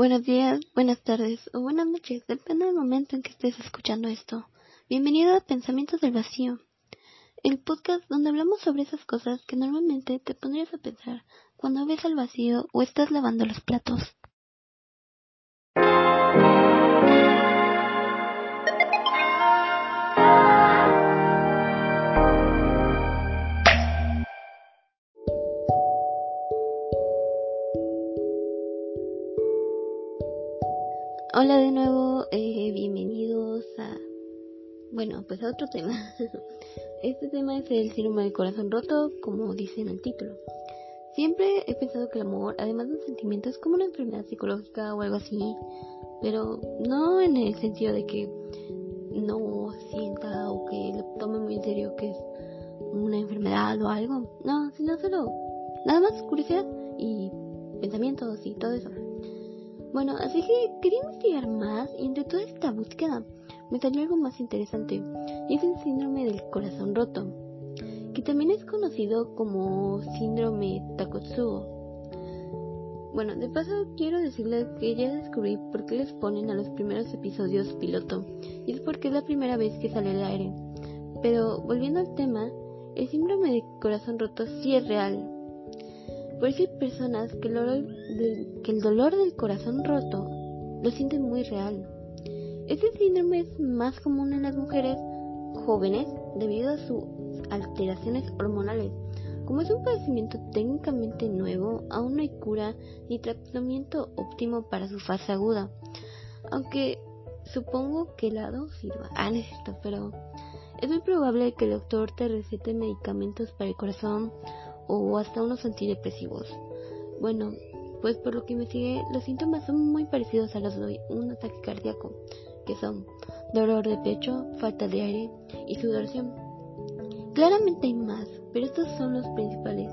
Buenos días, buenas tardes o buenas noches, depende del momento en que estés escuchando esto. Bienvenido a Pensamientos del Vacío, el podcast donde hablamos sobre esas cosas que normalmente te pondrías a pensar cuando ves al vacío o estás lavando los platos. Hola de nuevo, eh, bienvenidos a, bueno, pues a otro tema. Este tema es el síndrome del corazón roto, como dice en el título. Siempre he pensado que el amor, además de un sentimiento, es como una enfermedad psicológica o algo así, pero no en el sentido de que no sienta o que lo tome muy en serio que es una enfermedad o algo. No, sino solo nada más curiosidad y pensamientos y todo eso. Bueno, así que quería investigar más y entre toda esta búsqueda me salió algo más interesante y es el síndrome del corazón roto, que también es conocido como síndrome Takotsubo. Bueno, de paso quiero decirles que ya descubrí por qué les ponen a los primeros episodios piloto y es porque es la primera vez que sale al aire. Pero volviendo al tema, el síndrome del corazón roto sí es real, por eso hay personas que el, dolor del, que el dolor del corazón roto lo sienten muy real. Este síndrome es más común en las mujeres jóvenes debido a sus alteraciones hormonales. Como es un padecimiento técnicamente nuevo, aún no hay cura ni tratamiento óptimo para su fase aguda. Aunque supongo que el lado sirva. Ah, necesito, pero es muy probable que el doctor te recete medicamentos para el corazón o hasta unos antidepresivos. Bueno, pues por lo que me sigue, los síntomas son muy parecidos a los de un ataque cardíaco, que son dolor de pecho, falta de aire y sudoración. Claramente hay más, pero estos son los principales.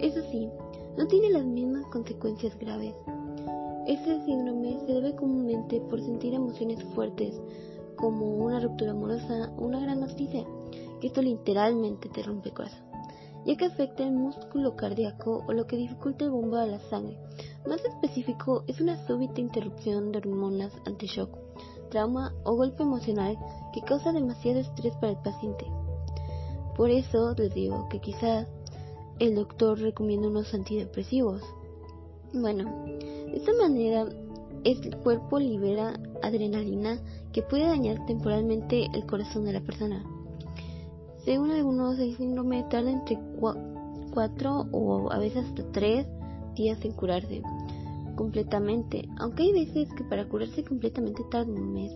Eso sí, no tiene las mismas consecuencias graves. Este síndrome se debe comúnmente por sentir emociones fuertes, como una ruptura amorosa o una gran noticia, que esto literalmente te rompe el corazón ya que afecta el músculo cardíaco o lo que dificulta el bombo a la sangre. Más específico, es una súbita interrupción de hormonas anti-shock, trauma o golpe emocional que causa demasiado estrés para el paciente. Por eso les digo que quizás el doctor recomienda unos antidepresivos. Bueno, de esta manera el cuerpo libera adrenalina que puede dañar temporalmente el corazón de la persona. Según algunos, el síndrome tarda entre 4 o a veces hasta 3 días en curarse completamente, aunque hay veces que para curarse completamente tarda un mes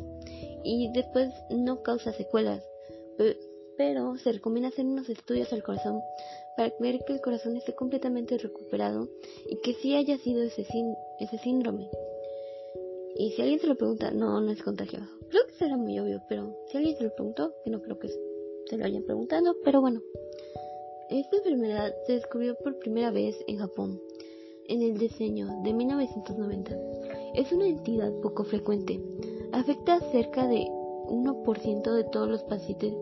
y después no causa secuelas, pero se recomienda hacer unos estudios al corazón para ver que el corazón esté completamente recuperado y que sí haya sido ese, ese síndrome. Y si alguien se lo pregunta, no, no es contagioso. Creo que será muy obvio, pero si alguien se lo preguntó, que no creo que se lo hayan preguntado, pero bueno. Esta enfermedad se descubrió por primera vez en Japón, en el diseño de 1990. Es una entidad poco frecuente. Afecta a cerca de 1% de todos los pacientes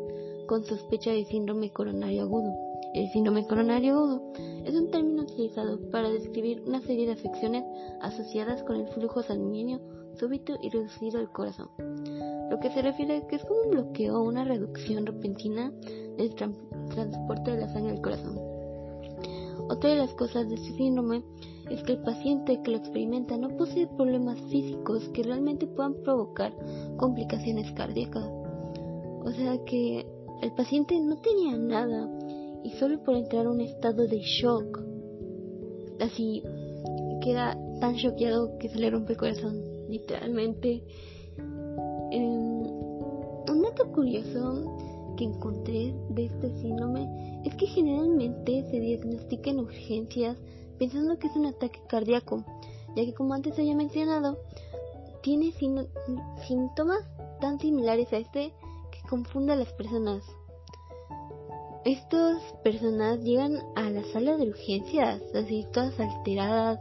con sospecha de síndrome coronario agudo. El síndrome coronario agudo es un término utilizado para describir una serie de afecciones asociadas con el flujo sanguíneo súbito y reducido del corazón lo que se refiere a que es como un bloqueo o una reducción repentina del transporte de la sangre al corazón. Otra de las cosas de este síndrome es que el paciente que lo experimenta no posee problemas físicos que realmente puedan provocar complicaciones cardíacas. O sea que el paciente no tenía nada y solo por entrar a un estado de shock, así queda tan choqueado que se le rompe el corazón, literalmente un dato curioso que encontré de este síndrome es que generalmente se diagnostica en urgencias pensando que es un ataque cardíaco, ya que como antes había mencionado, tiene síntomas tan similares a este que confunde a las personas. Estas personas llegan a la sala de urgencias, así todas alteradas,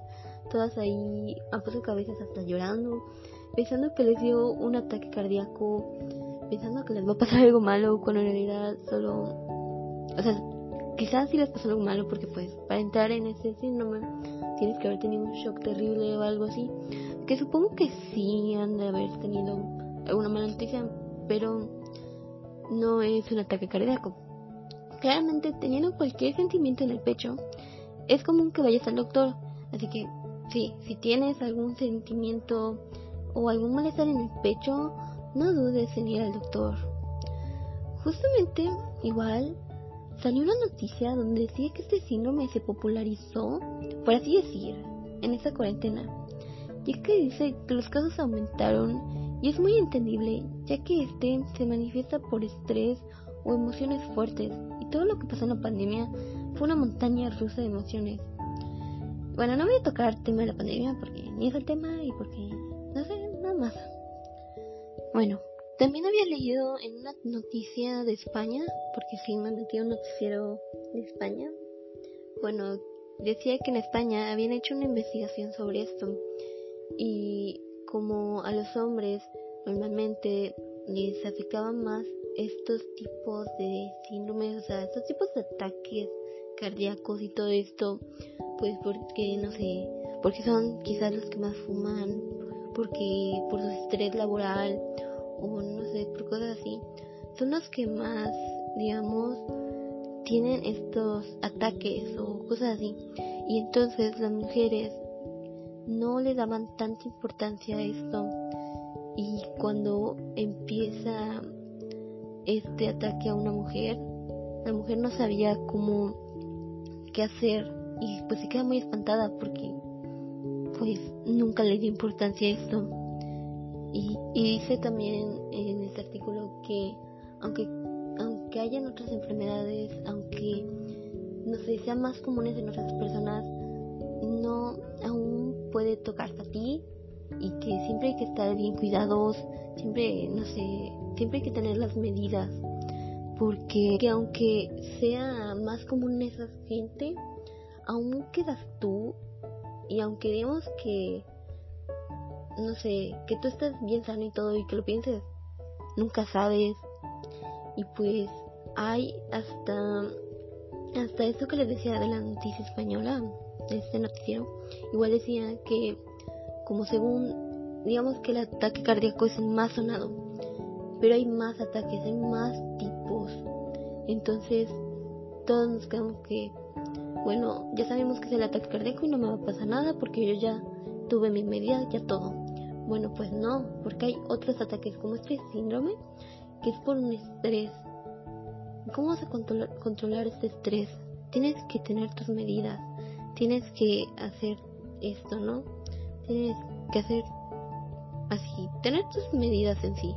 todas ahí a paso cabezas hasta llorando, pensando que les dio un ataque cardíaco, pensando que les va a pasar algo malo, cuando en realidad solo, o sea, quizás si les pasó algo malo porque pues para entrar en ese síndrome tienes que haber tenido un shock terrible o algo así. Que supongo que sí han de haber tenido alguna mala noticia, pero no es un ataque cardíaco. Claramente teniendo cualquier sentimiento en el pecho, es común que vayas al doctor. Así que sí, si tienes algún sentimiento o algún malestar en el pecho, no dudes en ir al doctor. Justamente igual salió una noticia donde decía que este síndrome se popularizó, por así decir, en esta cuarentena. Y es que dice que los casos aumentaron y es muy entendible, ya que este se manifiesta por estrés o emociones fuertes. Y todo lo que pasó en la pandemia fue una montaña rusa de emociones. Bueno, no voy a tocar el tema de la pandemia porque ni es el tema y porque no sé, nada más. Bueno, también había leído en una noticia de España, porque sí me metí un noticiero de España. Bueno, decía que en España habían hecho una investigación sobre esto y como a los hombres normalmente les afectaban más estos tipos de síndromes, o sea, estos tipos de ataques cardíacos y todo esto, pues porque no sé, porque son quizás los que más fuman, porque por su estrés laboral o no sé, por cosas así, son los que más, digamos, tienen estos ataques o cosas así. Y entonces las mujeres no le daban tanta importancia a esto. Y cuando empieza este ataque a una mujer, la mujer no sabía cómo qué hacer y pues se queda muy espantada porque pues nunca le dio importancia a esto. Y, dice también en este artículo que aunque, aunque hayan otras enfermedades, aunque no sé, sean más comunes en otras personas, no aún puede tocarte a ti y que siempre hay que estar bien cuidados, siempre, no sé, siempre hay que tener las medidas, porque aunque sea más común esa gente, aún quedas tú y aunque digamos que no sé, que tú estés bien sano y todo y que lo pienses, nunca sabes. Y pues hay hasta hasta esto que les decía de la noticia española, de este noticiero, igual decía que como según digamos que el ataque cardíaco es el más sonado, pero hay más ataques, hay más tipos. Entonces, todos nos quedamos que bueno, ya sabemos que es el ataque cardíaco y no me va a pasar nada porque yo ya tuve mi medida, ya todo. Bueno, pues no, porque hay otros ataques como este síndrome que es por un estrés. ¿Cómo vas a controlar, controlar este estrés? Tienes que tener tus medidas, tienes que hacer esto, ¿no? Tienes que hacer así, tener tus medidas en sí.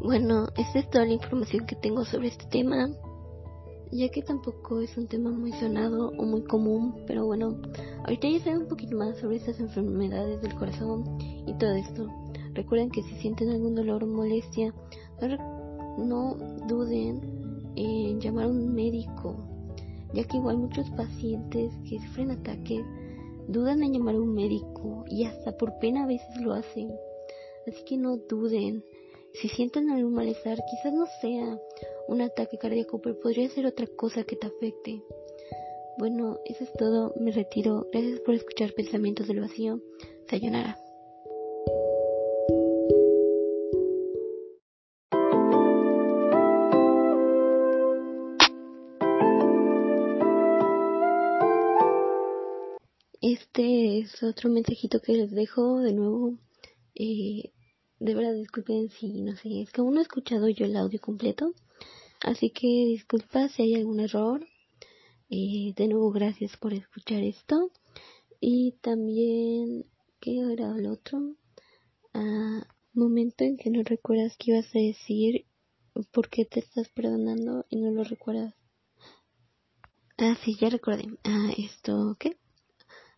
Bueno, esta es toda la información que tengo sobre este tema ya que tampoco es un tema muy sonado o muy común, pero bueno, ahorita ya saben un poquito más sobre estas enfermedades del corazón y todo esto. Recuerden que si sienten algún dolor o molestia, no duden en llamar a un médico, ya que igual muchos pacientes que sufren ataques dudan en llamar a un médico y hasta por pena a veces lo hacen. Así que no duden. Si sienten algún malestar, quizás no sea un ataque cardíaco, pero podría ser otra cosa que te afecte. Bueno, eso es todo. Me retiro. Gracias por escuchar Pensamientos del Vacío. Sayonara. Este es otro mensajito que les dejo de nuevo. Eh, de verdad disculpen si no sé, es que aún no he escuchado yo el audio completo, así que disculpa si hay algún error. Eh, de nuevo gracias por escuchar esto. Y también qué era el otro ah, momento en que no recuerdas qué ibas a decir por qué te estás perdonando y no lo recuerdas. Ah sí ya recordé. Ah esto qué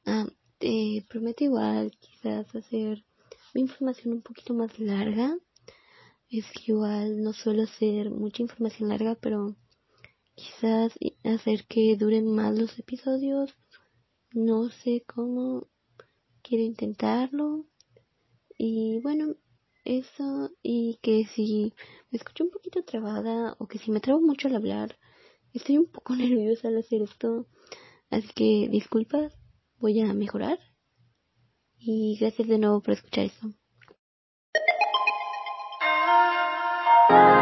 ah te prometo igual quizás hacer mi información un poquito más larga. Es igual, no suelo hacer mucha información larga, pero quizás hacer que duren más los episodios. No sé cómo. Quiero intentarlo. Y bueno, eso. Y que si me escucho un poquito trabada o que si me trabo mucho al hablar, Estoy un poco nerviosa al hacer esto, así que disculpas, voy a mejorar. Y gracias de nuevo por escuchar esto. Bye.